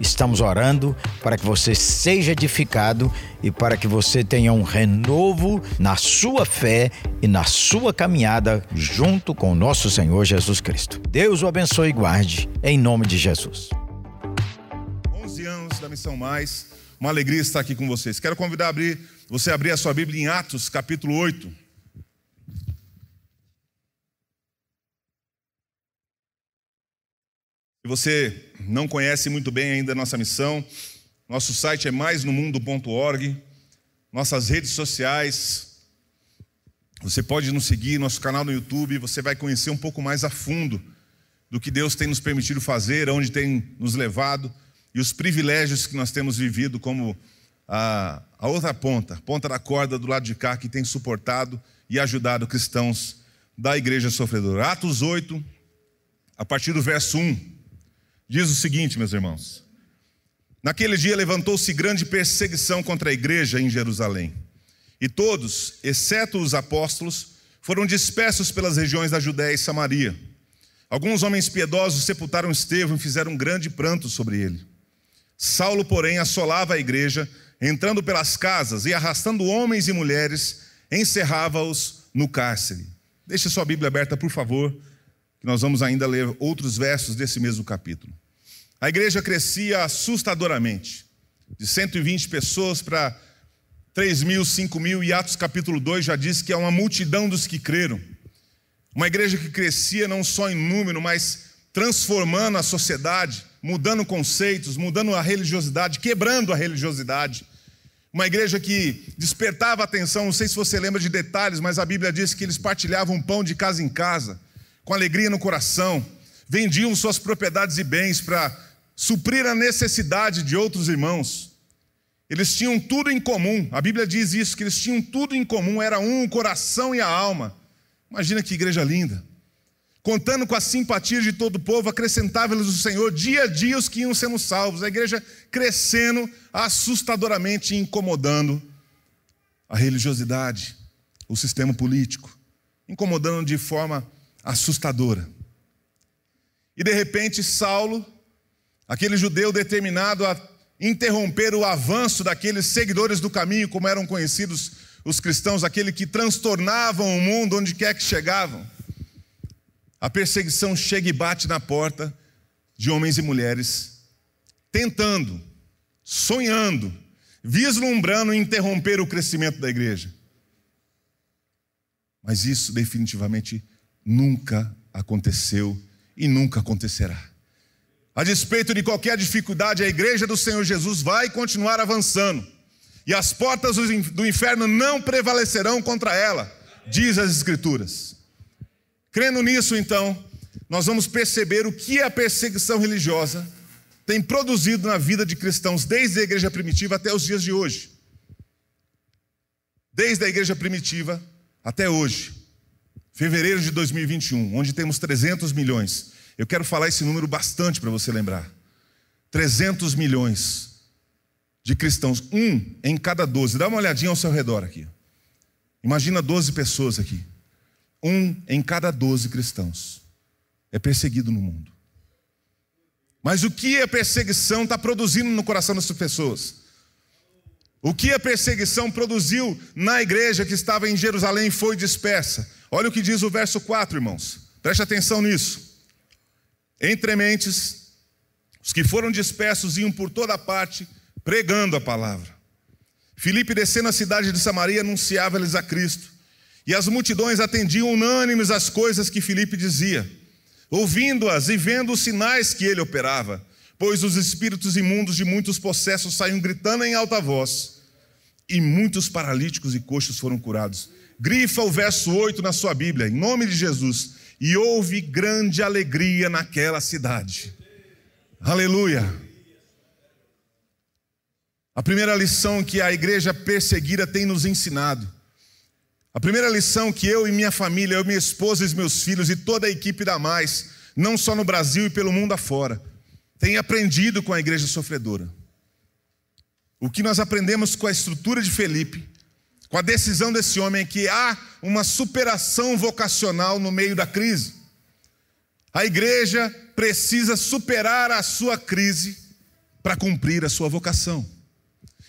Estamos orando para que você seja edificado e para que você tenha um renovo na sua fé e na sua caminhada junto com o nosso Senhor Jesus Cristo. Deus o abençoe e guarde, em nome de Jesus. 11 anos da Missão Mais, uma alegria estar aqui com vocês. Quero convidar a abrir, você a abrir a sua Bíblia em Atos, capítulo 8. Se você não conhece muito bem ainda a nossa missão, nosso site é maisnomundo.org, nossas redes sociais, você pode nos seguir, nosso canal no YouTube, você vai conhecer um pouco mais a fundo do que Deus tem nos permitido fazer, aonde tem nos levado e os privilégios que nós temos vivido como a, a outra ponta, ponta da corda do lado de cá, que tem suportado e ajudado cristãos da igreja sofredora. Atos 8, a partir do verso 1. Diz o seguinte, meus irmãos: Naquele dia levantou-se grande perseguição contra a igreja em Jerusalém, e todos, exceto os apóstolos, foram dispersos pelas regiões da Judéia e Samaria. Alguns homens piedosos sepultaram Estevão e fizeram um grande pranto sobre ele. Saulo, porém, assolava a igreja, entrando pelas casas e arrastando homens e mulheres, encerrava-os no cárcere. Deixe sua Bíblia aberta, por favor, que nós vamos ainda ler outros versos desse mesmo capítulo. A igreja crescia assustadoramente, de 120 pessoas para 3 mil, 5 mil, e Atos capítulo 2 já diz que é uma multidão dos que creram. Uma igreja que crescia não só em número, mas transformando a sociedade, mudando conceitos, mudando a religiosidade, quebrando a religiosidade. Uma igreja que despertava atenção, não sei se você lembra de detalhes, mas a Bíblia diz que eles partilhavam pão de casa em casa, com alegria no coração, vendiam suas propriedades e bens para suprir a necessidade de outros irmãos. Eles tinham tudo em comum, a Bíblia diz isso, que eles tinham tudo em comum, era um o coração e a alma. Imagina que igreja linda. Contando com a simpatia de todo o povo, acrescentava-lhes o Senhor dia a dia os que iam sendo salvos. A igreja crescendo assustadoramente, incomodando a religiosidade, o sistema político, incomodando de forma assustadora. E de repente, Saulo, aquele judeu determinado a interromper o avanço daqueles seguidores do caminho, como eram conhecidos os cristãos, aquele que transtornavam o mundo onde quer que chegavam. A perseguição chega e bate na porta de homens e mulheres, tentando, sonhando, vislumbrando interromper o crescimento da igreja. Mas isso definitivamente nunca aconteceu e nunca acontecerá. A despeito de qualquer dificuldade, a igreja do Senhor Jesus vai continuar avançando e as portas do inferno não prevalecerão contra ela, diz as Escrituras. Crendo nisso, então, nós vamos perceber o que a perseguição religiosa tem produzido na vida de cristãos desde a igreja primitiva até os dias de hoje. Desde a igreja primitiva até hoje, fevereiro de 2021, onde temos 300 milhões. Eu quero falar esse número bastante para você lembrar. 300 milhões de cristãos, um em cada doze. Dá uma olhadinha ao seu redor aqui. Imagina 12 pessoas aqui. Um em cada doze cristãos é perseguido no mundo. Mas o que a perseguição está produzindo no coração dessas pessoas? O que a perseguição produziu na igreja que estava em Jerusalém foi dispersa. Olha o que diz o verso 4, irmãos. Preste atenção nisso. Entre mentes, os que foram dispersos iam por toda parte pregando a palavra. Filipe, descendo a cidade de Samaria, anunciava-lhes a Cristo. E as multidões atendiam unânimes às coisas que Filipe dizia, ouvindo-as e vendo os sinais que ele operava, pois os espíritos imundos de muitos possessos saíam gritando em alta voz, e muitos paralíticos e coxos foram curados. Grifa o verso 8 na sua Bíblia, em nome de Jesus. E houve grande alegria naquela cidade. Aleluia. A primeira lição que a igreja perseguida tem nos ensinado. A primeira lição que eu e minha família, eu, minha esposa e meus filhos e toda a equipe da Mais, não só no Brasil e pelo mundo afora, têm aprendido com a igreja sofredora. O que nós aprendemos com a estrutura de Felipe, com a decisão desse homem, é que há uma superação vocacional no meio da crise. A igreja precisa superar a sua crise para cumprir a sua vocação.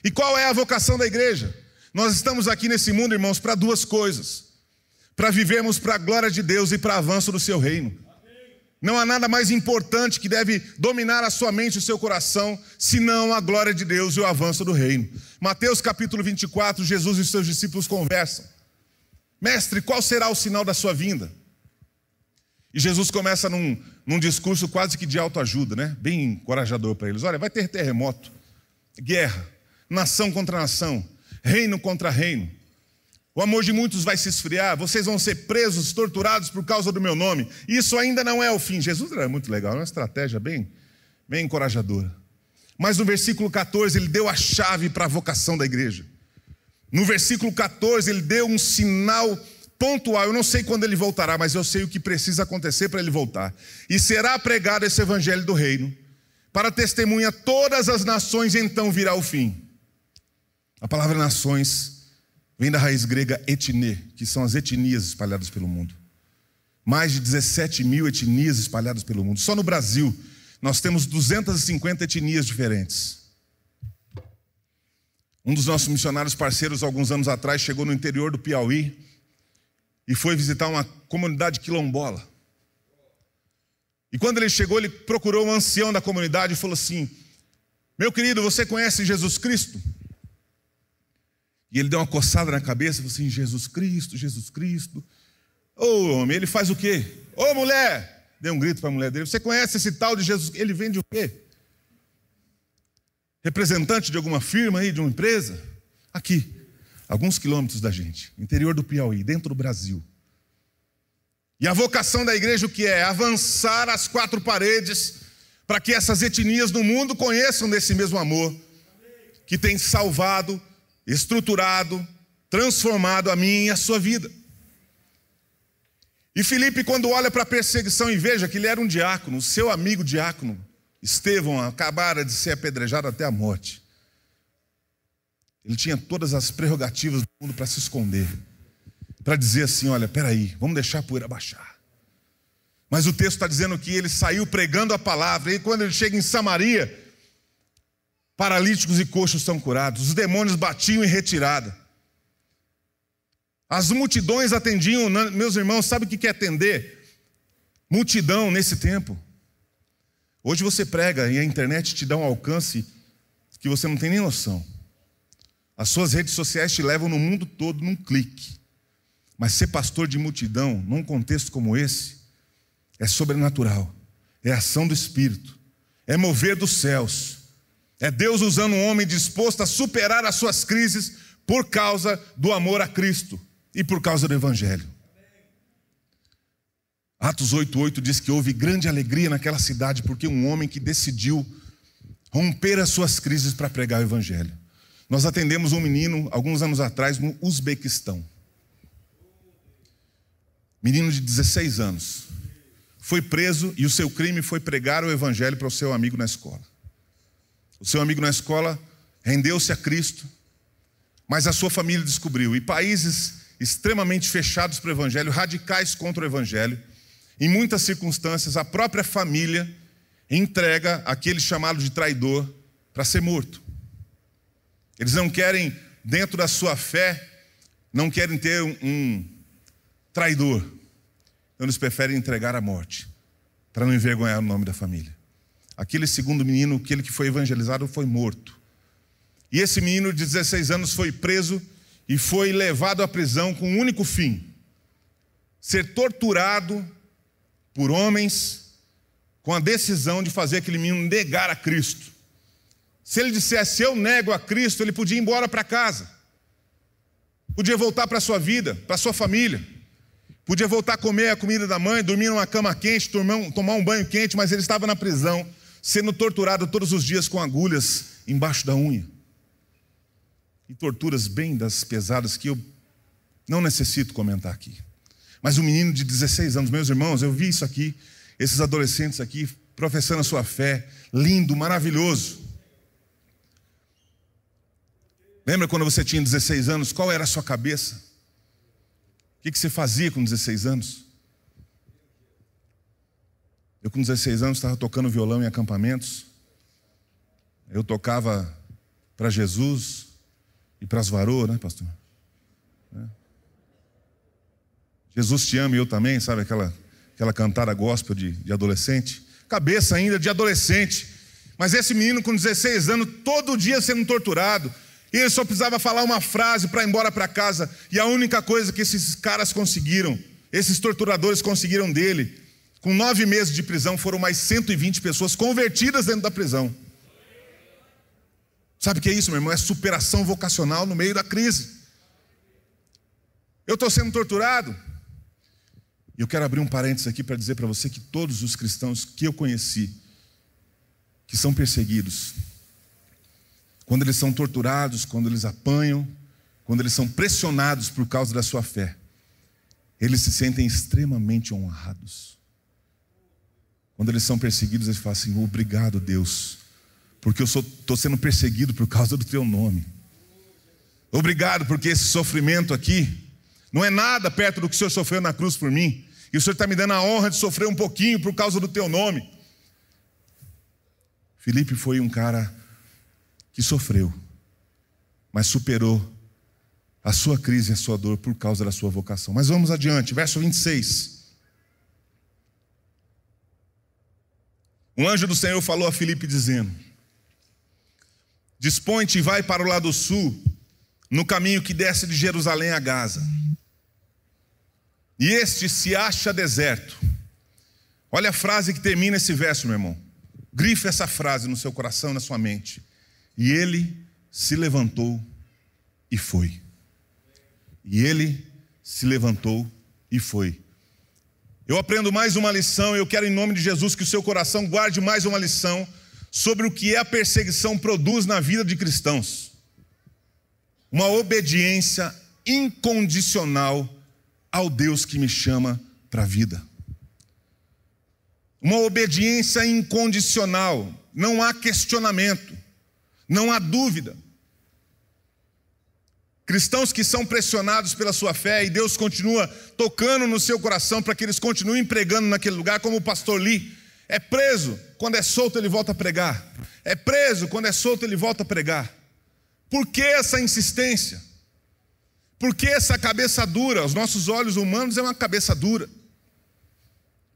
E qual é a vocação da igreja? Nós estamos aqui nesse mundo, irmãos, para duas coisas: para vivermos para a glória de Deus e para avanço do seu reino. Não há nada mais importante que deve dominar a sua mente e o seu coração, senão a glória de Deus e o avanço do reino. Mateus capítulo 24, Jesus e seus discípulos conversam. Mestre, qual será o sinal da sua vinda? E Jesus começa num, num discurso quase que de autoajuda, né? Bem encorajador para eles. Olha, vai ter terremoto, guerra, nação contra nação, reino contra reino. O amor de muitos vai se esfriar, vocês vão ser presos, torturados por causa do meu nome. Isso ainda não é o fim. Jesus era muito legal, uma estratégia bem, bem encorajadora. Mas no versículo 14 ele deu a chave para a vocação da igreja. No versículo 14 ele deu um sinal pontual. Eu não sei quando ele voltará, mas eu sei o que precisa acontecer para ele voltar. E será pregado esse evangelho do reino, para testemunha todas as nações, então virá o fim. A palavra nações vem da raiz grega etne, que são as etnias espalhadas pelo mundo. Mais de 17 mil etnias espalhadas pelo mundo. Só no Brasil, nós temos 250 etnias diferentes. Um dos nossos missionários parceiros, alguns anos atrás, chegou no interior do Piauí e foi visitar uma comunidade quilombola. E quando ele chegou, ele procurou um ancião da comunidade e falou assim: Meu querido, você conhece Jesus Cristo? E ele deu uma coçada na cabeça e falou assim: Jesus Cristo, Jesus Cristo. Ô oh, homem, ele faz o quê? Ô oh, mulher! Deu um grito para a mulher dele: Você conhece esse tal de Jesus? Ele vende o quê? Representante de alguma firma aí, de uma empresa? Aqui alguns quilômetros da gente, interior do Piauí, dentro do Brasil. E a vocação da igreja o que é? Avançar as quatro paredes para que essas etnias do mundo conheçam desse mesmo amor que tem salvado, estruturado, transformado a mim e a sua vida. E Felipe, quando olha para a perseguição e veja que ele era um diácono, o seu amigo diácono, Estevão, acabara de ser apedrejado até a morte. Ele tinha todas as prerrogativas do mundo para se esconder, para dizer assim: olha, peraí, vamos deixar a poeira baixar. Mas o texto está dizendo que ele saiu pregando a palavra, e quando ele chega em Samaria, paralíticos e coxos são curados, os demônios batiam em retirada. As multidões atendiam, meus irmãos, sabe o que é atender? Multidão nesse tempo. Hoje você prega e a internet te dá um alcance que você não tem nem noção. As suas redes sociais te levam no mundo todo num clique. Mas ser pastor de multidão, num contexto como esse, é sobrenatural, é ação do Espírito, é mover dos céus, é Deus usando um homem disposto a superar as suas crises por causa do amor a Cristo e por causa do Evangelho. Atos 8,8 diz que houve grande alegria naquela cidade porque um homem que decidiu romper as suas crises para pregar o Evangelho. Nós atendemos um menino, alguns anos atrás, no Uzbequistão. Menino de 16 anos. Foi preso e o seu crime foi pregar o evangelho para o seu amigo na escola. O seu amigo na escola rendeu-se a Cristo, mas a sua família descobriu. E países extremamente fechados para o evangelho, radicais contra o evangelho, em muitas circunstâncias, a própria família entrega aquele chamado de traidor para ser morto. Eles não querem, dentro da sua fé, não querem ter um, um traidor. Então eles preferem entregar a morte, para não envergonhar o nome da família. Aquele segundo menino, aquele que foi evangelizado, foi morto. E esse menino de 16 anos foi preso e foi levado à prisão com um único fim: ser torturado por homens com a decisão de fazer aquele menino negar a Cristo. Se ele dissesse eu nego a Cristo, ele podia ir embora para casa. Podia voltar para sua vida, para sua família. Podia voltar a comer a comida da mãe, dormir numa cama quente, tomar um banho quente, mas ele estava na prisão, sendo torturado todos os dias com agulhas embaixo da unha. E torturas bem das pesadas que eu não necessito comentar aqui. Mas um menino de 16 anos, meus irmãos, eu vi isso aqui esses adolescentes aqui professando a sua fé, lindo, maravilhoso. Lembra quando você tinha 16 anos? Qual era a sua cabeça? O que você fazia com 16 anos? Eu, com 16 anos, estava tocando violão em acampamentos. Eu tocava para Jesus e para as varoas, né, pastor? É. Jesus te ama e eu também, sabe aquela, aquela cantada gospel de, de adolescente? Cabeça ainda de adolescente. Mas esse menino com 16 anos, todo dia sendo torturado, e ele só precisava falar uma frase para ir embora para casa. E a única coisa que esses caras conseguiram, esses torturadores conseguiram dele, com nove meses de prisão, foram mais 120 pessoas convertidas dentro da prisão. Sabe o que é isso, meu irmão? É superação vocacional no meio da crise. Eu estou sendo torturado. E eu quero abrir um parênteses aqui para dizer para você que todos os cristãos que eu conheci, que são perseguidos, quando eles são torturados, quando eles apanham, quando eles são pressionados por causa da sua fé, eles se sentem extremamente honrados. Quando eles são perseguidos, eles falam assim: Obrigado, Deus, porque eu estou sendo perseguido por causa do teu nome. Obrigado, porque esse sofrimento aqui não é nada perto do que o Senhor sofreu na cruz por mim. E o Senhor está me dando a honra de sofrer um pouquinho por causa do teu nome. Felipe foi um cara que sofreu, mas superou a sua crise e a sua dor por causa da sua vocação. Mas vamos adiante, verso 26. Um anjo do Senhor falou a Filipe dizendo: Dispõe-te e vai para o lado sul, no caminho que desce de Jerusalém a Gaza. E este se acha deserto. Olha a frase que termina esse verso, meu irmão. Grife essa frase no seu coração, na sua mente. E ele se levantou e foi. E ele se levantou e foi. Eu aprendo mais uma lição, eu quero, em nome de Jesus, que o seu coração guarde mais uma lição sobre o que a perseguição produz na vida de cristãos. Uma obediência incondicional ao Deus que me chama para a vida. Uma obediência incondicional, não há questionamento. Não há dúvida. Cristãos que são pressionados pela sua fé e Deus continua tocando no seu coração para que eles continuem pregando naquele lugar, como o pastor Lee. É preso, quando é solto ele volta a pregar. É preso, quando é solto ele volta a pregar. Por que essa insistência? Por que essa cabeça dura? Os nossos olhos humanos é uma cabeça dura.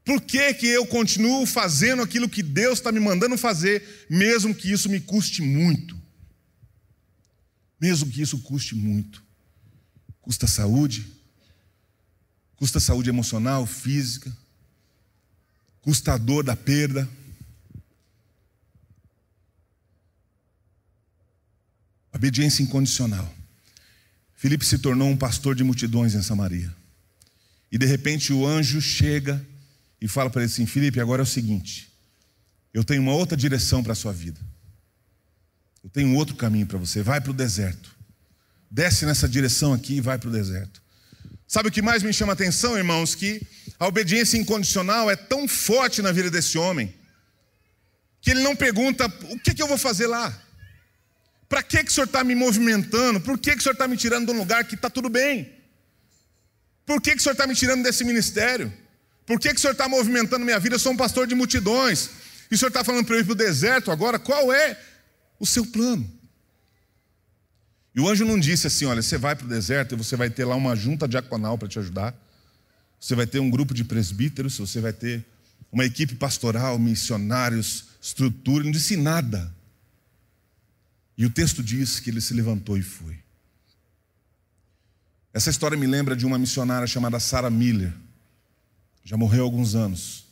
Por que, que eu continuo fazendo aquilo que Deus está me mandando fazer, mesmo que isso me custe muito? Mesmo que isso custe muito. Custa saúde, custa saúde emocional, física, custa a dor da perda. Obediência incondicional. Filipe se tornou um pastor de multidões em Samaria. E de repente o anjo chega e fala para ele assim: Felipe, agora é o seguinte, eu tenho uma outra direção para a sua vida. Eu tenho outro caminho para você. Vai para o deserto. Desce nessa direção aqui e vai para o deserto. Sabe o que mais me chama a atenção, irmãos? Que a obediência incondicional é tão forte na vida desse homem que ele não pergunta: o que, que eu vou fazer lá? Para que, que o senhor está me movimentando? Por que, que o senhor está me tirando de um lugar que está tudo bem? Por que, que o senhor está me tirando desse ministério? Por que, que o senhor está movimentando minha vida? Eu sou um pastor de multidões. E o senhor está falando para eu ir para o deserto agora? Qual é o seu plano? E o anjo não disse assim: olha, você vai para o deserto e você vai ter lá uma junta diaconal para te ajudar. Você vai ter um grupo de presbíteros, você vai ter uma equipe pastoral, missionários, estrutura. Não disse nada. E o texto diz que ele se levantou e foi. Essa história me lembra de uma missionária chamada Sarah Miller já morreu há alguns anos.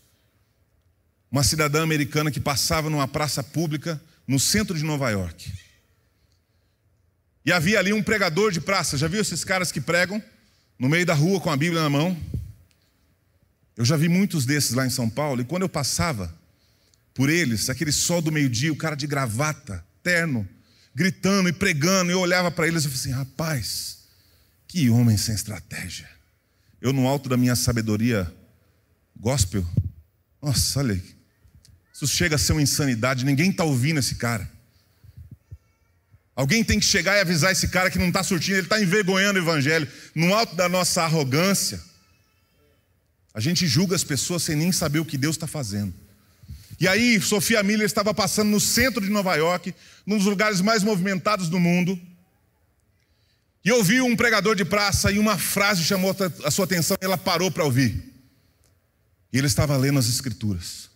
Uma cidadã americana que passava numa praça pública no centro de Nova York. E havia ali um pregador de praça. Já viu esses caras que pregam no meio da rua com a Bíblia na mão? Eu já vi muitos desses lá em São Paulo. E quando eu passava por eles, aquele sol do meio-dia, o cara de gravata, terno, gritando e pregando, eu olhava para eles e falei assim: rapaz, que homem sem estratégia. Eu, no alto da minha sabedoria gospel, Nossa, olha. Isso chega a ser uma insanidade, ninguém está ouvindo esse cara. Alguém tem que chegar e avisar esse cara que não está surtindo, ele está envergonhando o evangelho. No alto da nossa arrogância, a gente julga as pessoas sem nem saber o que Deus está fazendo. E aí, Sofia Miller estava passando no centro de Nova York, num dos lugares mais movimentados do mundo, e ouviu um pregador de praça e uma frase chamou a sua atenção e ela parou para ouvir. E ele estava lendo as Escrituras.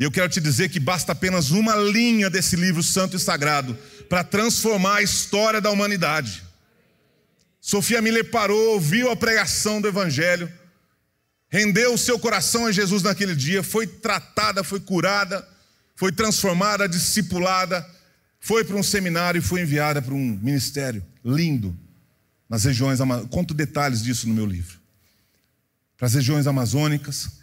E eu quero te dizer que basta apenas uma linha desse livro santo e sagrado para transformar a história da humanidade. Sofia Miller parou, ouviu a pregação do Evangelho, rendeu o seu coração a Jesus naquele dia, foi tratada, foi curada, foi transformada, discipulada, foi para um seminário e foi enviada para um ministério lindo nas regiões Conto detalhes disso no meu livro. Para as regiões amazônicas.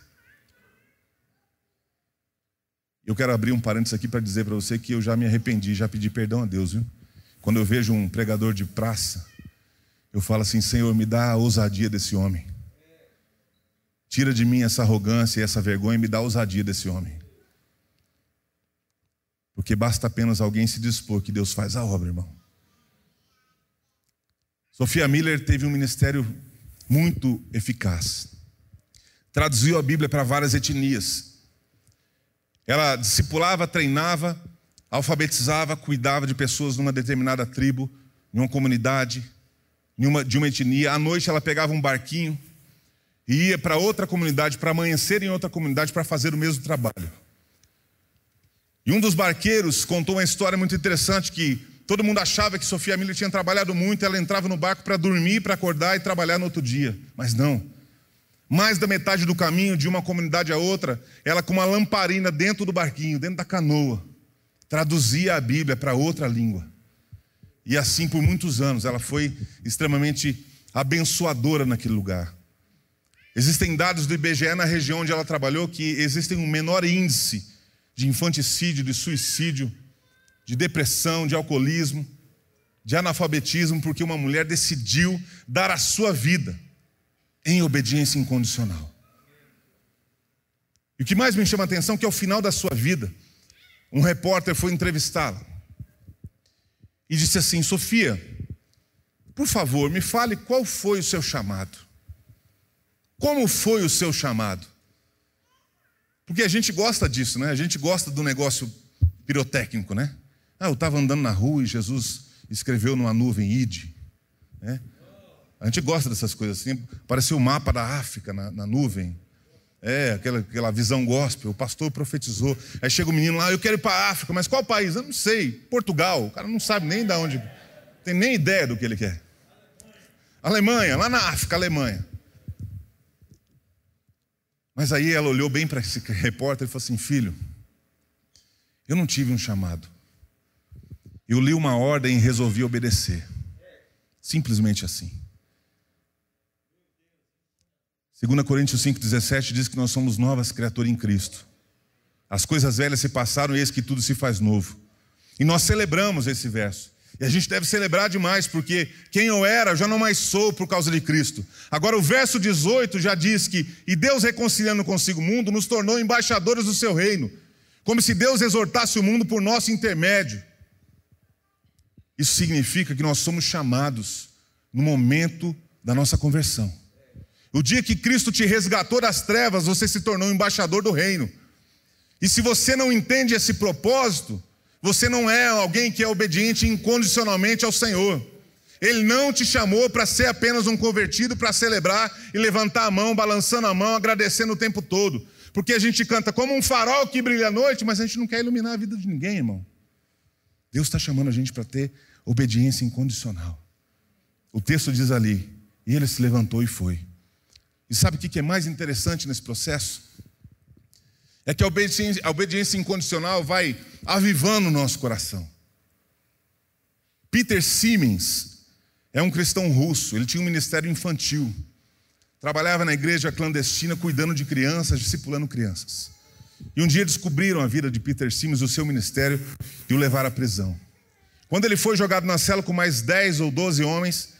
Eu quero abrir um parênteses aqui para dizer para você que eu já me arrependi, já pedi perdão a Deus, viu? Quando eu vejo um pregador de praça, eu falo assim: Senhor, me dá a ousadia desse homem. Tira de mim essa arrogância e essa vergonha e me dá a ousadia desse homem. Porque basta apenas alguém se dispor que Deus faz a obra, irmão. Sofia Miller teve um ministério muito eficaz. Traduziu a Bíblia para várias etnias. Ela discipulava, treinava, alfabetizava, cuidava de pessoas numa determinada tribo, em uma comunidade, de uma etnia. À noite ela pegava um barquinho e ia para outra comunidade, para amanhecer em outra comunidade para fazer o mesmo trabalho. E um dos barqueiros contou uma história muito interessante que Todo mundo achava que Sofia Miller tinha trabalhado muito, ela entrava no barco para dormir, para acordar e trabalhar no outro dia. Mas não. Mais da metade do caminho, de uma comunidade a outra, ela com uma lamparina dentro do barquinho, dentro da canoa, traduzia a Bíblia para outra língua. E assim por muitos anos, ela foi extremamente abençoadora naquele lugar. Existem dados do IBGE na região onde ela trabalhou que existem um menor índice de infanticídio, de suicídio de depressão, de alcoolismo, de analfabetismo, porque uma mulher decidiu dar a sua vida em obediência incondicional. E o que mais me chama a atenção é que ao final da sua vida, um repórter foi entrevistá-la e disse assim: Sofia, por favor, me fale qual foi o seu chamado. Como foi o seu chamado? Porque a gente gosta disso, né? A gente gosta do negócio pirotécnico, né? Ah, eu estava andando na rua e Jesus escreveu numa nuvem ide. Né? A gente gosta dessas coisas assim. Pareceu o mapa da África na, na nuvem. É, aquela, aquela visão gospel. O pastor profetizou. Aí chega o menino lá, eu quero ir para a África, mas qual país? Eu não sei. Portugal. O cara não sabe nem de onde. Tem nem ideia do que ele quer. Alemanha, lá na África, Alemanha. Mas aí ela olhou bem para esse repórter e falou assim: Filho, eu não tive um chamado. Eu li uma ordem e resolvi obedecer. Simplesmente assim. 2 Coríntios 5,17 diz que nós somos novas criaturas em Cristo. As coisas velhas se passaram e eis que tudo se faz novo. E nós celebramos esse verso. E a gente deve celebrar demais, porque quem eu era já não mais sou por causa de Cristo. Agora o verso 18 já diz que, e Deus reconciliando consigo o mundo, nos tornou embaixadores do seu reino, como se Deus exortasse o mundo por nosso intermédio. Isso significa que nós somos chamados no momento da nossa conversão. O dia que Cristo te resgatou das trevas, você se tornou embaixador do reino. E se você não entende esse propósito, você não é alguém que é obediente incondicionalmente ao Senhor. Ele não te chamou para ser apenas um convertido, para celebrar e levantar a mão, balançando a mão, agradecendo o tempo todo. Porque a gente canta como um farol que brilha à noite, mas a gente não quer iluminar a vida de ninguém, irmão. Deus está chamando a gente para ter obediência incondicional. O texto diz ali: e ele se levantou e foi. E sabe o que é mais interessante nesse processo? É que a obediência, a obediência incondicional vai avivando o nosso coração. Peter Siemens é um cristão russo, ele tinha um ministério infantil. Trabalhava na igreja clandestina cuidando de crianças, discipulando crianças. E um dia descobriram a vida de Peter Siemens, o seu ministério, e o levaram à prisão. Quando ele foi jogado na cela com mais 10 ou 12 homens,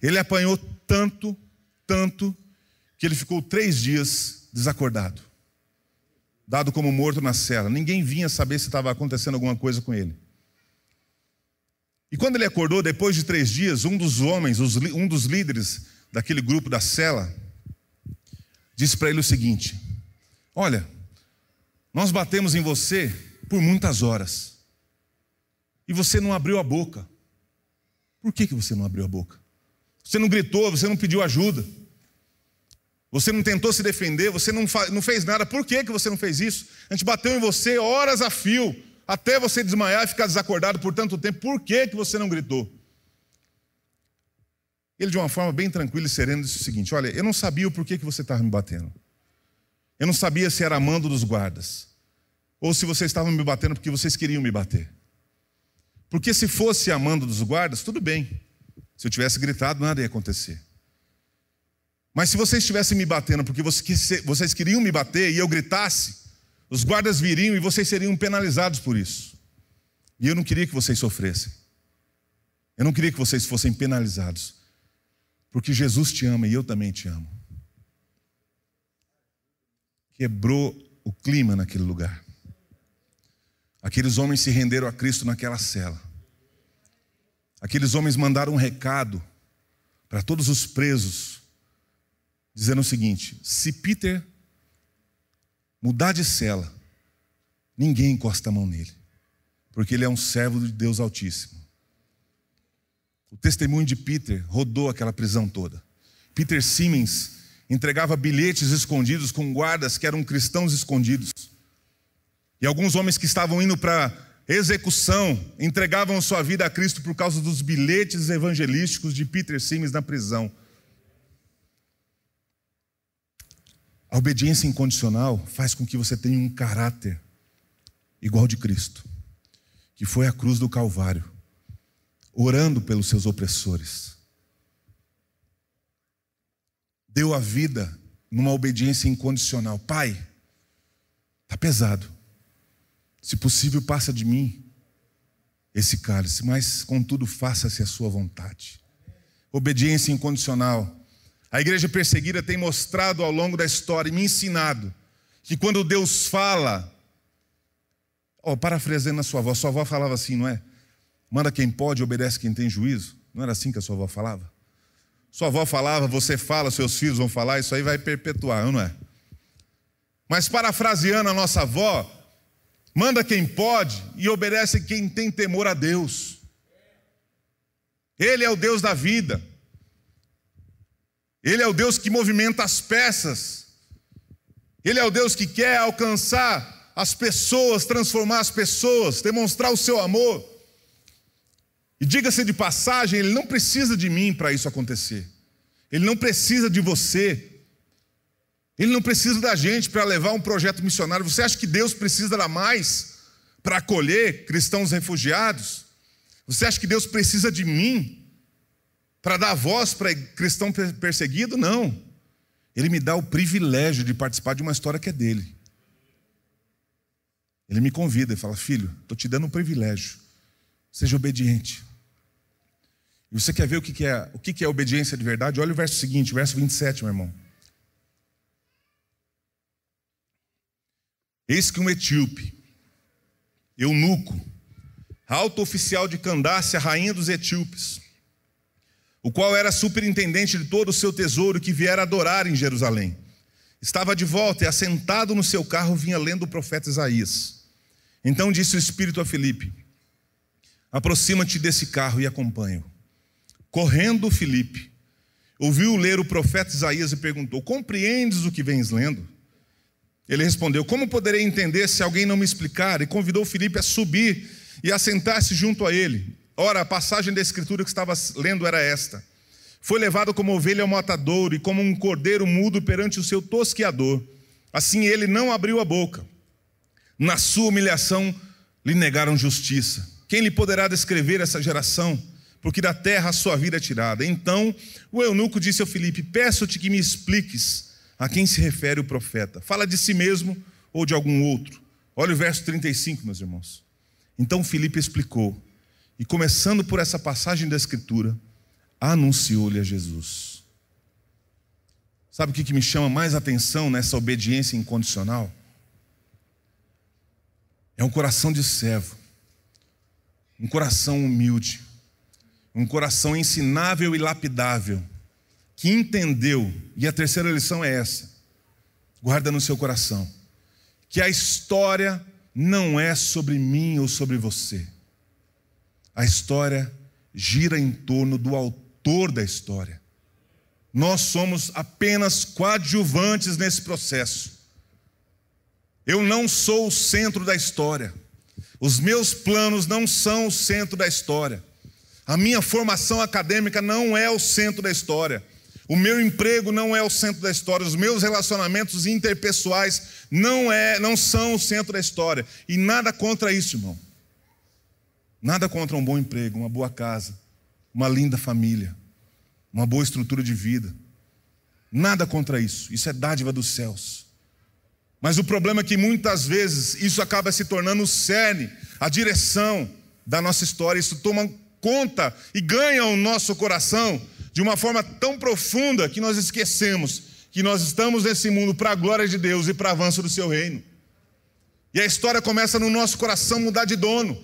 ele apanhou tanto, tanto, que ele ficou três dias desacordado. dado como morto na cela. Ninguém vinha saber se estava acontecendo alguma coisa com ele. E quando ele acordou, depois de três dias, um dos homens, um dos líderes daquele grupo da cela, disse para ele o seguinte: Olha, nós batemos em você por muitas horas, e você não abriu a boca. Por que, que você não abriu a boca? Você não gritou, você não pediu ajuda. Você não tentou se defender, você não, não fez nada. Por que, que você não fez isso? A gente bateu em você horas a fio, até você desmaiar e ficar desacordado por tanto tempo. Por que, que você não gritou? Ele, de uma forma bem tranquila e serena, disse o seguinte: Olha, eu não sabia o porquê que você estava me batendo. Eu não sabia se era mando dos guardas, ou se vocês estavam me batendo porque vocês queriam me bater. Porque se fosse a mando dos guardas, tudo bem. Se eu tivesse gritado, nada ia acontecer. Mas se vocês estivessem me batendo porque vocês queriam me bater e eu gritasse, os guardas viriam e vocês seriam penalizados por isso. E eu não queria que vocês sofressem. Eu não queria que vocês fossem penalizados. Porque Jesus te ama e eu também te amo. Quebrou o clima naquele lugar. Aqueles homens se renderam a Cristo naquela cela. Aqueles homens mandaram um recado para todos os presos dizendo o seguinte: se Peter mudar de cela, ninguém encosta a mão nele, porque ele é um servo de Deus Altíssimo. O testemunho de Peter rodou aquela prisão toda. Peter Siemens entregava bilhetes escondidos com guardas que eram cristãos escondidos. E alguns homens que estavam indo para execução entregavam sua vida a Cristo por causa dos bilhetes evangelísticos de Peter Siemens na prisão. A obediência incondicional faz com que você tenha um caráter igual de Cristo, que foi à cruz do Calvário, orando pelos seus opressores. Deu a vida numa obediência incondicional. Pai, está pesado. Se possível, passa de mim esse cálice, mas contudo, faça-se a sua vontade. Obediência incondicional a igreja perseguida tem mostrado ao longo da história e me ensinado que quando Deus fala, oh, parafraseando a sua avó, sua avó falava assim, não é? Manda quem pode, obedece quem tem juízo. Não era assim que a sua avó falava? Sua avó falava, você fala, seus filhos vão falar, isso aí vai perpetuar, não é? Mas parafraseando a nossa avó, manda quem pode e obedece quem tem temor a Deus. Ele é o Deus da vida. Ele é o Deus que movimenta as peças. Ele é o Deus que quer alcançar as pessoas, transformar as pessoas, demonstrar o seu amor. E diga-se de passagem, ele não precisa de mim para isso acontecer. Ele não precisa de você. Ele não precisa da gente para levar um projeto missionário. Você acha que Deus precisa da mais para acolher cristãos refugiados? Você acha que Deus precisa de mim para dar voz para cristão perseguido? Não. Ele me dá o privilégio de participar de uma história que é dele. Ele me convida e fala: Filho, estou te dando um privilégio. Seja obediente. E você quer ver o que é, o que é obediência de verdade? Olha o verso seguinte, verso 27, meu irmão. Eis que um etíope, eunuco, alto oficial de Candace, a rainha dos etíopes, o qual era superintendente de todo o seu tesouro que viera adorar em Jerusalém. Estava de volta e, assentado no seu carro, vinha lendo o profeta Isaías. Então disse o Espírito a Filipe: Aproxima-te desse carro e acompanha-o. Correndo, Filipe ouviu ler o profeta Isaías e perguntou: Compreendes o que vens lendo? Ele respondeu: Como poderei entender se alguém não me explicar? E convidou Filipe a subir e a sentar-se junto a ele. Ora, a passagem da escritura que estava lendo era esta: Foi levado como ovelha ao matadouro e como um cordeiro mudo perante o seu tosqueador. Assim ele não abriu a boca. Na sua humilhação lhe negaram justiça. Quem lhe poderá descrever essa geração? Porque da terra a sua vida é tirada. Então o eunuco disse ao Filipe: Peço-te que me expliques a quem se refere o profeta. Fala de si mesmo ou de algum outro? Olha o verso 35, meus irmãos. Então Filipe explicou e começando por essa passagem da Escritura, anunciou-lhe a Jesus. Sabe o que me chama mais atenção nessa obediência incondicional? É um coração de servo, um coração humilde, um coração ensinável e lapidável, que entendeu, e a terceira lição é essa: guarda no seu coração, que a história não é sobre mim ou sobre você. A história gira em torno do autor da história. Nós somos apenas coadjuvantes nesse processo. Eu não sou o centro da história. Os meus planos não são o centro da história. A minha formação acadêmica não é o centro da história. O meu emprego não é o centro da história. Os meus relacionamentos interpessoais não é, não são o centro da história. E nada contra isso, irmão. Nada contra um bom emprego, uma boa casa, uma linda família, uma boa estrutura de vida. Nada contra isso. Isso é dádiva dos céus. Mas o problema é que muitas vezes isso acaba se tornando o cerne, a direção da nossa história. Isso toma conta e ganha o nosso coração de uma forma tão profunda que nós esquecemos que nós estamos nesse mundo para a glória de Deus e para o avanço do seu reino. E a história começa no nosso coração mudar de dono.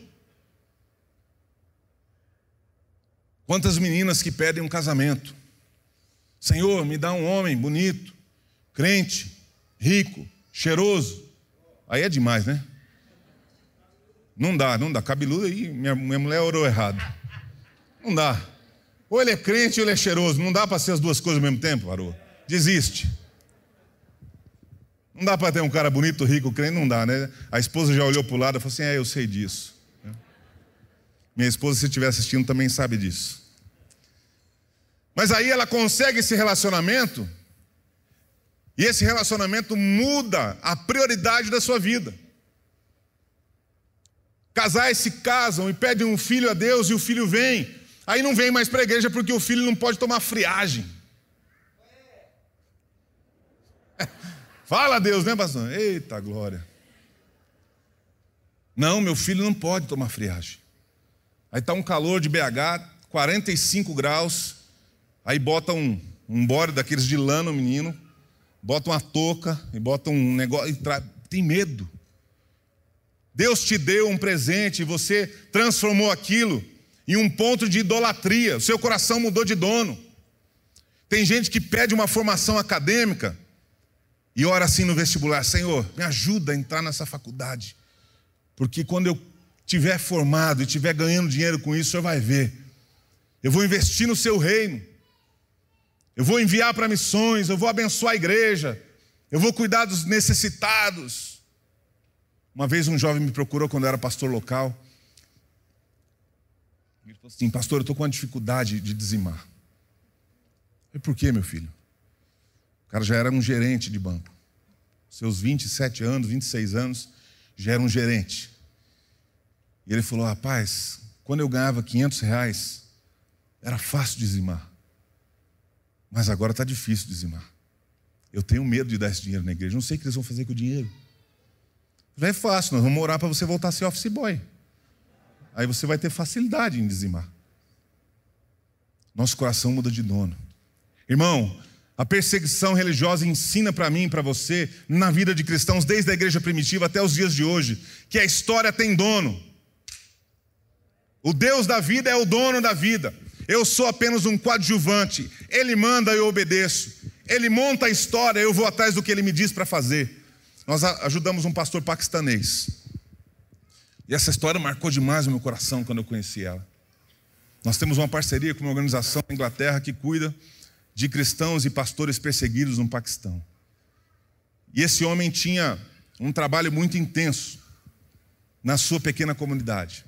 Quantas meninas que pedem um casamento? Senhor, me dá um homem bonito, crente, rico, cheiroso. Aí é demais, né? Não dá, não dá. Cabeludo aí, minha, minha mulher orou errado. Não dá. Ou ele é crente ou ele é cheiroso. Não dá para ser as duas coisas ao mesmo tempo, parou. Desiste. Não dá para ter um cara bonito, rico, crente, não dá, né? A esposa já olhou para o lado e falou assim: É, eu sei disso. Minha esposa, se estiver assistindo, também sabe disso. Mas aí ela consegue esse relacionamento, e esse relacionamento muda a prioridade da sua vida. Casais se casam e pedem um filho a Deus, e o filho vem, aí não vem mais para a igreja porque o filho não pode tomar friagem. Fala a Deus, né, pastor? Eita glória. Não, meu filho não pode tomar friagem. Aí está um calor de BH, 45 graus. Aí bota um, um bode daqueles de lã no menino, bota uma touca e bota um negócio. Tra... Tem medo. Deus te deu um presente e você transformou aquilo em um ponto de idolatria. O seu coração mudou de dono. Tem gente que pede uma formação acadêmica e ora assim no vestibular: Senhor, me ajuda a entrar nessa faculdade. Porque quando eu tiver formado e tiver ganhando dinheiro com isso, o senhor vai ver. Eu vou investir no seu reino. Eu vou enviar para missões, eu vou abençoar a igreja. Eu vou cuidar dos necessitados. Uma vez um jovem me procurou quando eu era pastor local. Ele falou assim: Pastor, eu estou com uma dificuldade de dizimar. E por quê, meu filho? O cara já era um gerente de banco. Seus 27 anos, 26 anos, já era um gerente. E ele falou: Rapaz, quando eu ganhava 500 reais, era fácil dizimar. Mas agora está difícil dizimar. Eu tenho medo de dar esse dinheiro na igreja. Não sei o que eles vão fazer com o dinheiro. É fácil, nós vamos orar para você voltar a ser office boy. Aí você vai ter facilidade em dizimar. Nosso coração muda de dono. Irmão, a perseguição religiosa ensina para mim e para você, na vida de cristãos, desde a igreja primitiva até os dias de hoje, que a história tem dono. O Deus da vida é o dono da vida. Eu sou apenas um coadjuvante. Ele manda, eu obedeço. Ele monta a história, eu vou atrás do que ele me diz para fazer. Nós ajudamos um pastor paquistanês. E essa história marcou demais o meu coração quando eu conheci ela. Nós temos uma parceria com uma organização na Inglaterra que cuida de cristãos e pastores perseguidos no Paquistão. E esse homem tinha um trabalho muito intenso na sua pequena comunidade.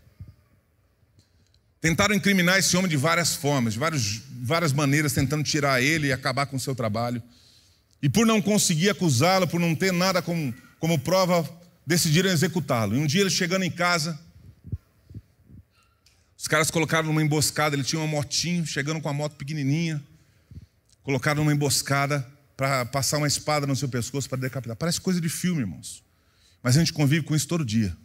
Tentaram incriminar esse homem de várias formas, de várias, várias maneiras, tentando tirar ele e acabar com o seu trabalho. E por não conseguir acusá-lo, por não ter nada como, como prova, decidiram executá-lo. E um dia ele chegando em casa, os caras colocaram numa emboscada, ele tinha uma motinho, chegando com a moto pequenininha, colocaram numa emboscada para passar uma espada no seu pescoço para decapitar. Parece coisa de filme, irmãos. Mas a gente convive com isso todo dia.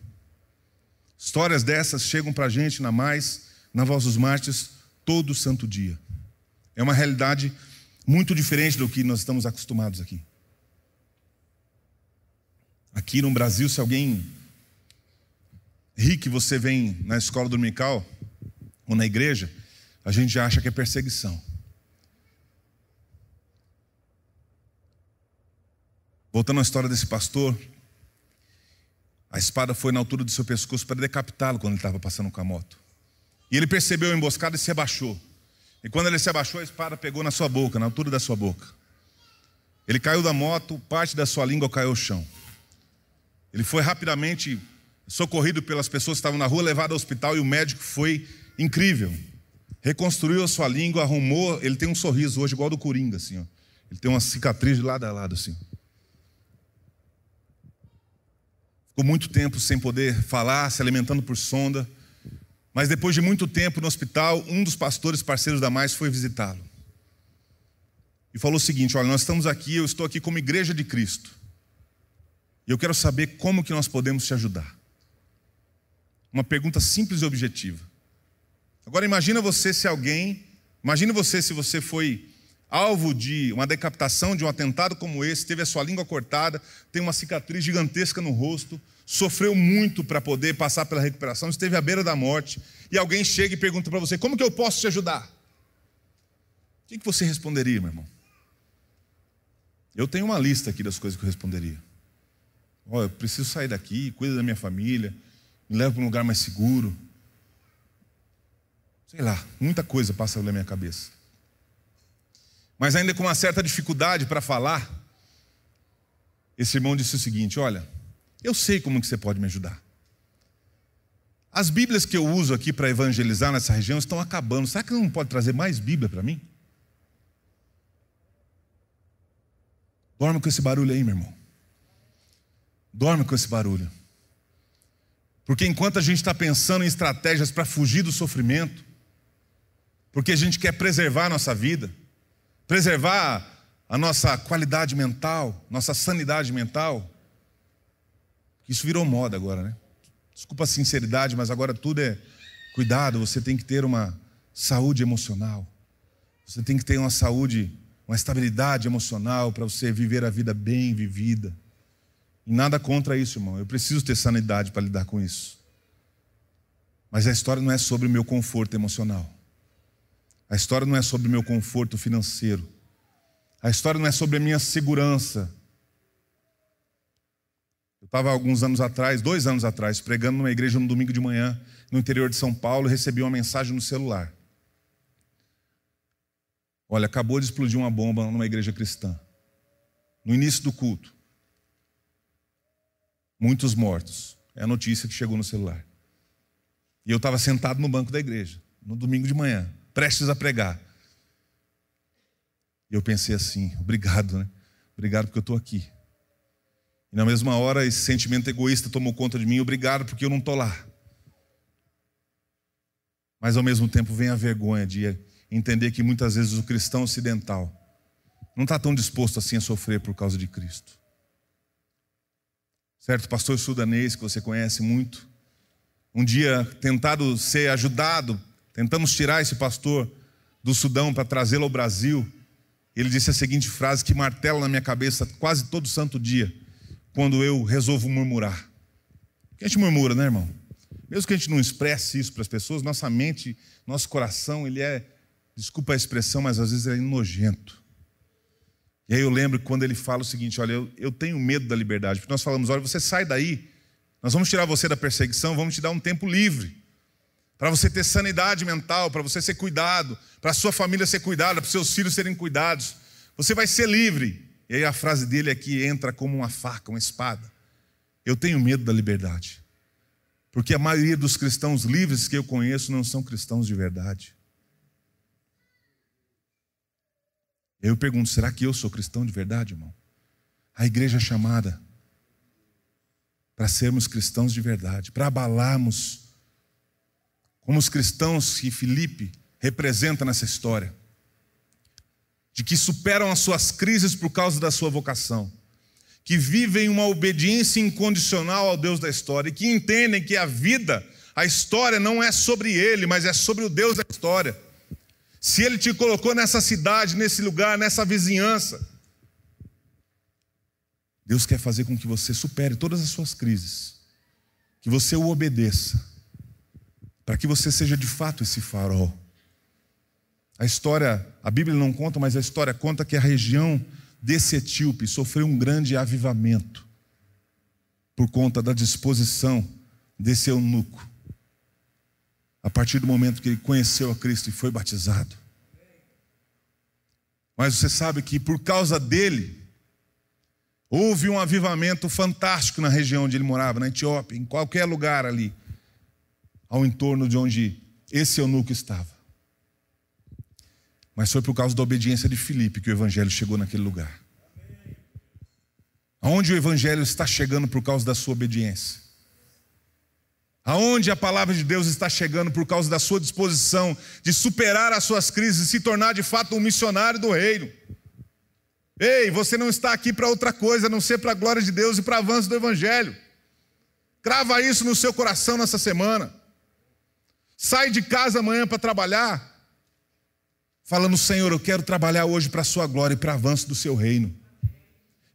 Histórias dessas chegam para a gente na mais na voz dos mártires todo santo dia. É uma realidade muito diferente do que nós estamos acostumados aqui. Aqui no Brasil, se alguém ri que você vem na escola dominical ou na igreja, a gente acha que é perseguição. Voltando à história desse pastor, a espada foi na altura do seu pescoço para decapitá-lo quando ele estava passando com a moto. E ele percebeu a emboscada e se abaixou. E quando ele se abaixou, a espada pegou na sua boca, na altura da sua boca. Ele caiu da moto, parte da sua língua caiu ao chão. Ele foi rapidamente socorrido pelas pessoas que estavam na rua, levado ao hospital e o médico foi incrível. Reconstruiu a sua língua, arrumou. Ele tem um sorriso hoje igual do Coringa, assim. Ó. Ele tem uma cicatriz de lado a lado, assim. Ficou muito tempo sem poder falar, se alimentando por sonda. Mas depois de muito tempo no hospital, um dos pastores parceiros da Mais foi visitá-lo. E falou o seguinte: Olha, nós estamos aqui, eu estou aqui como igreja de Cristo. E eu quero saber como que nós podemos te ajudar. Uma pergunta simples e objetiva. Agora imagina você se alguém, imagina você se você foi alvo de uma decapitação, de um atentado como esse, teve a sua língua cortada, tem uma cicatriz gigantesca no rosto, sofreu muito para poder passar pela recuperação, esteve à beira da morte, e alguém chega e pergunta para você: como que eu posso te ajudar? O que, que você responderia, meu irmão? Eu tenho uma lista aqui das coisas que eu responderia. Olha, eu preciso sair daqui, cuida da minha família, me leva para um lugar mais seguro. Sei lá, muita coisa passa pela minha cabeça. Mas ainda com uma certa dificuldade para falar, esse irmão disse o seguinte: Olha, eu sei como que você pode me ajudar. As Bíblias que eu uso aqui para evangelizar nessa região estão acabando. Será que não pode trazer mais Bíblia para mim? Dorme com esse barulho aí, meu irmão. Dorme com esse barulho. Porque enquanto a gente está pensando em estratégias para fugir do sofrimento, porque a gente quer preservar a nossa vida, preservar a nossa qualidade mental, nossa sanidade mental, isso virou moda agora, né? Desculpa a sinceridade, mas agora tudo é cuidado, você tem que ter uma saúde emocional. Você tem que ter uma saúde, uma estabilidade emocional para você viver a vida bem vivida. E nada contra isso, irmão. Eu preciso ter sanidade para lidar com isso. Mas a história não é sobre o meu conforto emocional. A história não é sobre o meu conforto financeiro. A história não é sobre a minha segurança. Eu estava alguns anos atrás, dois anos atrás, pregando numa igreja no domingo de manhã, no interior de São Paulo, e recebi uma mensagem no celular. Olha, acabou de explodir uma bomba numa igreja cristã. No início do culto. Muitos mortos. É a notícia que chegou no celular. E eu estava sentado no banco da igreja, no domingo de manhã, prestes a pregar. E eu pensei assim: obrigado, né? Obrigado porque eu estou aqui. E na mesma hora, esse sentimento egoísta tomou conta de mim: obrigado porque eu não estou lá. Mas ao mesmo tempo vem a vergonha de entender que muitas vezes o cristão ocidental não está tão disposto assim a sofrer por causa de Cristo. Certo, pastor sudanês que você conhece muito, um dia tentado ser ajudado Tentamos tirar esse pastor do Sudão para trazê-lo ao Brasil. Ele disse a seguinte frase que martela na minha cabeça quase todo santo dia, quando eu resolvo murmurar. Que a gente murmura, né, irmão? Mesmo que a gente não expresse isso para as pessoas, nossa mente, nosso coração, ele é, desculpa a expressão, mas às vezes é nojento. E aí eu lembro quando ele fala o seguinte: olha, eu, eu tenho medo da liberdade, porque nós falamos, olha, você sai daí, nós vamos tirar você da perseguição, vamos te dar um tempo livre para você ter sanidade mental, para você ser cuidado, para sua família ser cuidada, para seus filhos serem cuidados. Você vai ser livre. E aí a frase dele aqui entra como uma faca, uma espada. Eu tenho medo da liberdade. Porque a maioria dos cristãos livres que eu conheço não são cristãos de verdade. Eu pergunto: será que eu sou cristão de verdade, irmão? A igreja é chamada para sermos cristãos de verdade, para abalarmos como os cristãos que Filipe representa nessa história, de que superam as suas crises por causa da sua vocação, que vivem uma obediência incondicional ao Deus da história e que entendem que a vida, a história não é sobre ele, mas é sobre o Deus da história. Se ele te colocou nessa cidade, nesse lugar, nessa vizinhança, Deus quer fazer com que você supere todas as suas crises que você o obedeça, para que você seja de fato esse farol. A história, a Bíblia não conta, mas a história conta que a região desse etíope sofreu um grande avivamento por conta da disposição desse eunuco. A partir do momento que ele conheceu a Cristo e foi batizado. Mas você sabe que por causa dele, houve um avivamento fantástico na região onde ele morava, na Etiópia, em qualquer lugar ali, ao entorno de onde esse eunuco estava. Mas foi por causa da obediência de Filipe que o evangelho chegou naquele lugar. Aonde o evangelho está chegando por causa da sua obediência? Aonde a palavra de Deus está chegando por causa da sua disposição de superar as suas crises e se tornar de fato um missionário do reino? Ei, você não está aqui para outra coisa a não ser para a glória de Deus e para o avanço do evangelho. Crava isso no seu coração nessa semana. Sai de casa amanhã para trabalhar, falando: Senhor, eu quero trabalhar hoje para a Sua glória e para o avanço do Seu reino.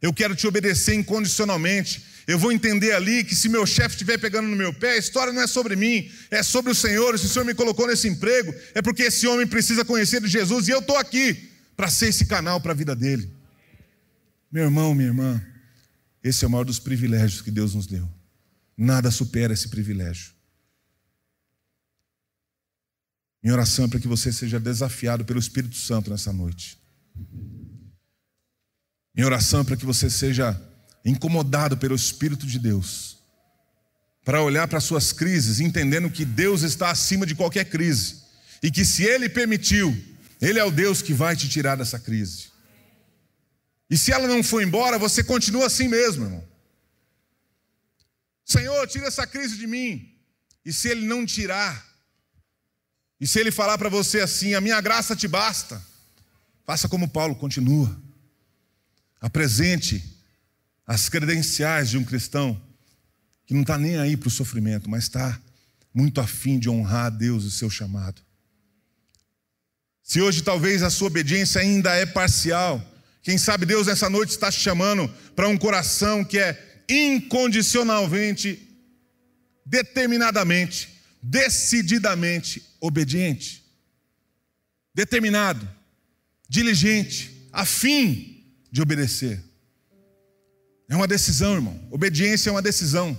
Eu quero te obedecer incondicionalmente. Eu vou entender ali que se meu chefe estiver pegando no meu pé, a história não é sobre mim, é sobre o Senhor. Se o Senhor me colocou nesse emprego, é porque esse homem precisa conhecer de Jesus e eu estou aqui para ser esse canal para a vida dele. Meu irmão, minha irmã, esse é o maior dos privilégios que Deus nos deu. Nada supera esse privilégio. Minha oração é para que você seja desafiado pelo Espírito Santo nessa noite. Minha oração é para que você seja incomodado pelo Espírito de Deus, para olhar para suas crises, entendendo que Deus está acima de qualquer crise e que se Ele permitiu, Ele é o Deus que vai te tirar dessa crise. E se ela não for embora, você continua assim mesmo, irmão. Senhor, tira essa crise de mim. E se Ele não tirar, e se ele falar para você assim: a minha graça te basta, faça como Paulo, continua. Apresente as credenciais de um cristão que não está nem aí para o sofrimento, mas está muito afim de honrar a Deus e seu chamado. Se hoje talvez a sua obediência ainda é parcial, quem sabe Deus nessa noite está te chamando para um coração que é incondicionalmente, determinadamente, decididamente obediente, determinado, diligente, afim de obedecer. É uma decisão, irmão. Obediência é uma decisão,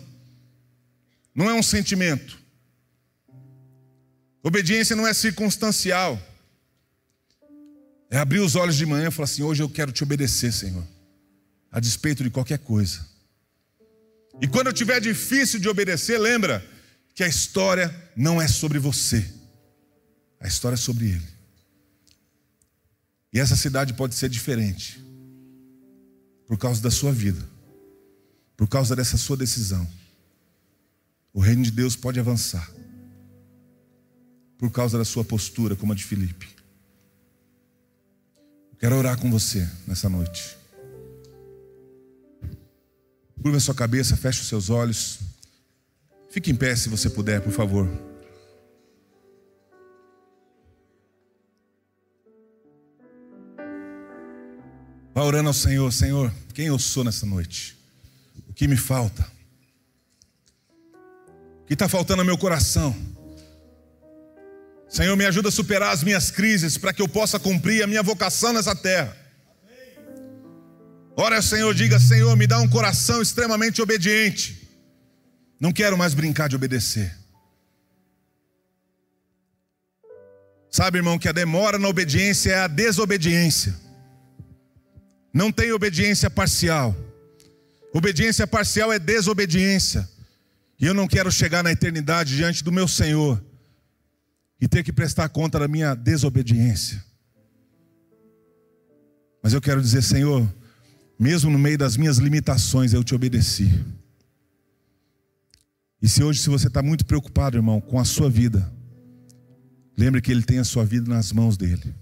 não é um sentimento. Obediência não é circunstancial. É abrir os olhos de manhã e falar assim: hoje eu quero te obedecer, Senhor, a despeito de qualquer coisa. E quando eu tiver difícil de obedecer, lembra que a história não é sobre você. A história é sobre ele. E essa cidade pode ser diferente por causa da sua vida, por causa dessa sua decisão. O reino de Deus pode avançar por causa da sua postura, como a de Filipe. quero orar com você nessa noite. Curva a sua cabeça, feche os seus olhos. Fique em pé se você puder, por favor. Vá orando ao Senhor, Senhor, quem eu sou nessa noite? O que me falta? O que está faltando no meu coração? Senhor, me ajuda a superar as minhas crises para que eu possa cumprir a minha vocação nessa terra. Ora, Senhor, diga: Senhor, me dá um coração extremamente obediente. Não quero mais brincar de obedecer. Sabe, irmão, que a demora na obediência é a desobediência. Não tem obediência parcial. Obediência parcial é desobediência. E eu não quero chegar na eternidade diante do meu Senhor e ter que prestar conta da minha desobediência. Mas eu quero dizer, Senhor, mesmo no meio das minhas limitações, eu te obedeci. E se hoje, se você está muito preocupado, irmão, com a sua vida, lembre que Ele tem a sua vida nas mãos dele.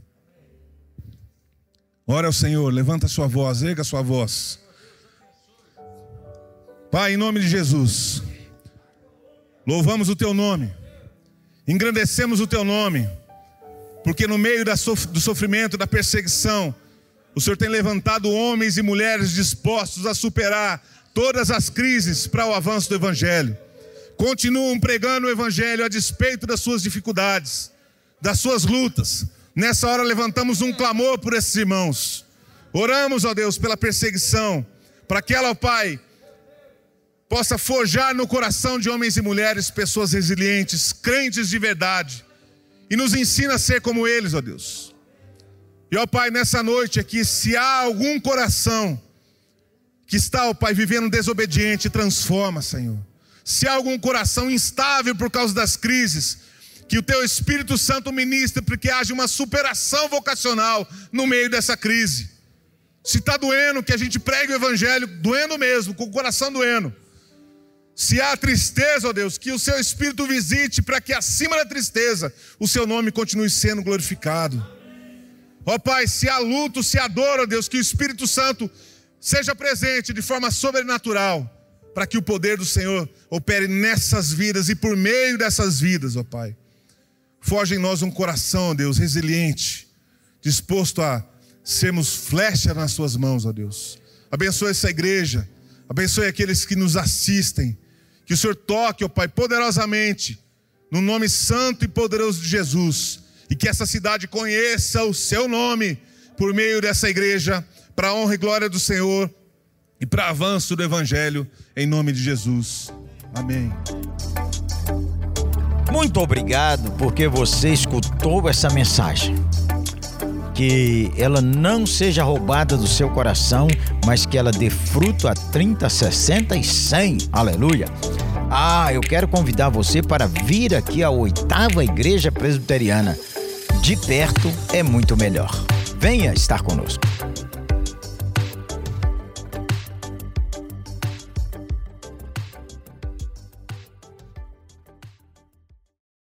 Ora ao Senhor, levanta sua voz, erga sua voz. Pai, em nome de Jesus, louvamos o teu nome, engrandecemos o teu nome, porque no meio do sofrimento, da perseguição, o Senhor tem levantado homens e mulheres dispostos a superar todas as crises para o avanço do Evangelho. continuam pregando o Evangelho a despeito das suas dificuldades, das suas lutas. Nessa hora levantamos um clamor por esses irmãos. Oramos, ó Deus, pela perseguição, para que ela, ó Pai, possa forjar no coração de homens e mulheres pessoas resilientes, crentes de verdade, e nos ensina a ser como eles, ó Deus. E ó Pai, nessa noite aqui, se há algum coração que está, ó Pai, vivendo desobediente, transforma, Senhor. Se há algum coração instável por causa das crises, que o Teu Espírito Santo ministre, porque haja uma superação vocacional no meio dessa crise. Se está doendo, que a gente pregue o Evangelho, doendo mesmo, com o coração doendo. Se há tristeza, ó Deus, que o Seu Espírito visite, para que acima da tristeza o Seu nome continue sendo glorificado. Ó Pai, se há luto, se há dor, ó Deus, que o Espírito Santo seja presente de forma sobrenatural, para que o poder do Senhor opere nessas vidas e por meio dessas vidas, ó Pai. Forge em nós um coração, Deus, resiliente, disposto a sermos flecha nas Suas mãos, ó Deus. Abençoe essa igreja, abençoe aqueles que nos assistem. Que o Senhor toque, ó Pai, poderosamente, no nome santo e poderoso de Jesus, e que essa cidade conheça o Seu nome por meio dessa igreja para a honra e glória do Senhor e para avanço do Evangelho, em nome de Jesus. Amém. Muito obrigado porque você escutou essa mensagem. Que ela não seja roubada do seu coração, mas que ela dê fruto a 30, 60 e 100. Aleluia. Ah, eu quero convidar você para vir aqui à oitava Igreja Presbiteriana. De perto é muito melhor. Venha estar conosco.